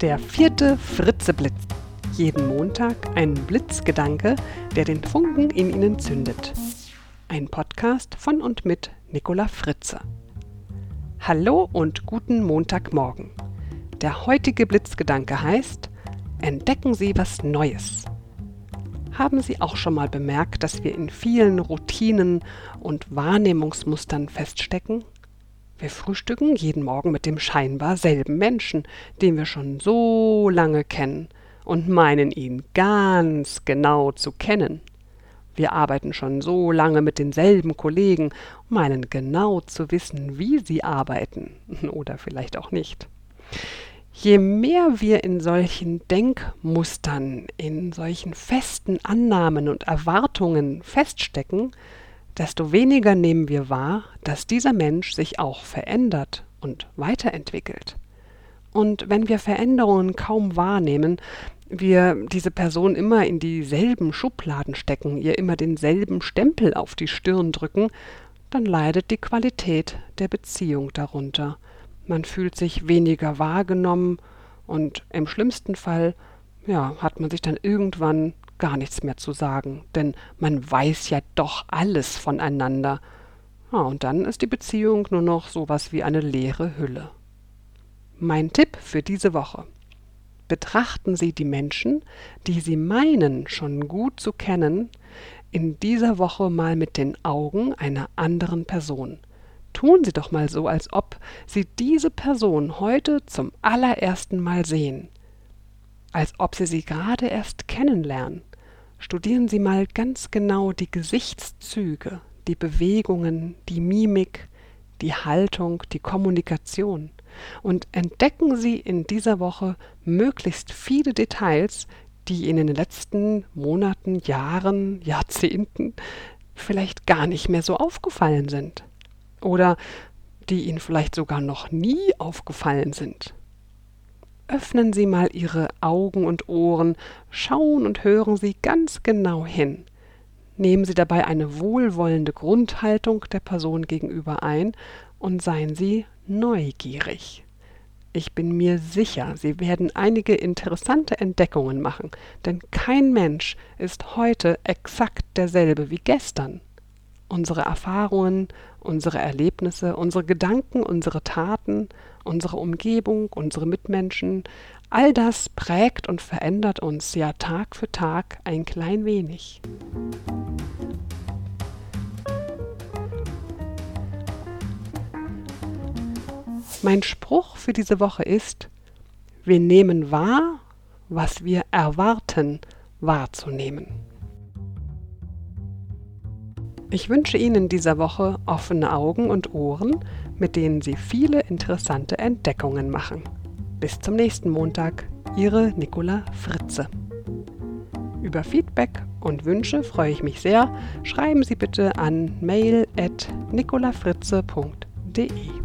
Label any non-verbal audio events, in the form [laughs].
Der vierte Fritzeblitz. Jeden Montag ein Blitzgedanke, der den Funken in Ihnen zündet. Ein Podcast von und mit Nicola Fritze. Hallo und guten Montagmorgen. Der heutige Blitzgedanke heißt: Entdecken Sie was Neues. Haben Sie auch schon mal bemerkt, dass wir in vielen Routinen und Wahrnehmungsmustern feststecken? Wir frühstücken jeden Morgen mit dem scheinbar selben Menschen, den wir schon so lange kennen und meinen ihn ganz genau zu kennen. Wir arbeiten schon so lange mit denselben Kollegen meinen genau zu wissen, wie sie arbeiten [laughs] oder vielleicht auch nicht. Je mehr wir in solchen Denkmustern, in solchen festen Annahmen und Erwartungen feststecken, desto weniger nehmen wir wahr, dass dieser Mensch sich auch verändert und weiterentwickelt. Und wenn wir Veränderungen kaum wahrnehmen, wir diese Person immer in dieselben Schubladen stecken, ihr immer denselben Stempel auf die Stirn drücken, dann leidet die Qualität der Beziehung darunter. Man fühlt sich weniger wahrgenommen und im schlimmsten Fall ja, hat man sich dann irgendwann gar nichts mehr zu sagen, denn man weiß ja doch alles voneinander. Ja, und dann ist die Beziehung nur noch sowas wie eine leere Hülle. Mein Tipp für diese Woche. Betrachten Sie die Menschen, die Sie meinen schon gut zu kennen, in dieser Woche mal mit den Augen einer anderen Person. Tun Sie doch mal so, als ob Sie diese Person heute zum allerersten Mal sehen als ob Sie sie gerade erst kennenlernen. Studieren Sie mal ganz genau die Gesichtszüge, die Bewegungen, die Mimik, die Haltung, die Kommunikation und entdecken Sie in dieser Woche möglichst viele Details, die Ihnen in den letzten Monaten, Jahren, Jahrzehnten vielleicht gar nicht mehr so aufgefallen sind oder die Ihnen vielleicht sogar noch nie aufgefallen sind. Öffnen Sie mal Ihre Augen und Ohren, schauen und hören Sie ganz genau hin. Nehmen Sie dabei eine wohlwollende Grundhaltung der Person gegenüber ein und seien Sie neugierig. Ich bin mir sicher, Sie werden einige interessante Entdeckungen machen, denn kein Mensch ist heute exakt derselbe wie gestern. Unsere Erfahrungen, unsere Erlebnisse, unsere Gedanken, unsere Taten, unsere Umgebung, unsere Mitmenschen, all das prägt und verändert uns ja Tag für Tag ein klein wenig. Mein Spruch für diese Woche ist, wir nehmen wahr, was wir erwarten wahrzunehmen. Ich wünsche Ihnen dieser Woche offene Augen und Ohren, mit denen Sie viele interessante Entdeckungen machen. Bis zum nächsten Montag, Ihre Nicola Fritze. Über Feedback und Wünsche freue ich mich sehr. Schreiben Sie bitte an mail@nicolafritze.de.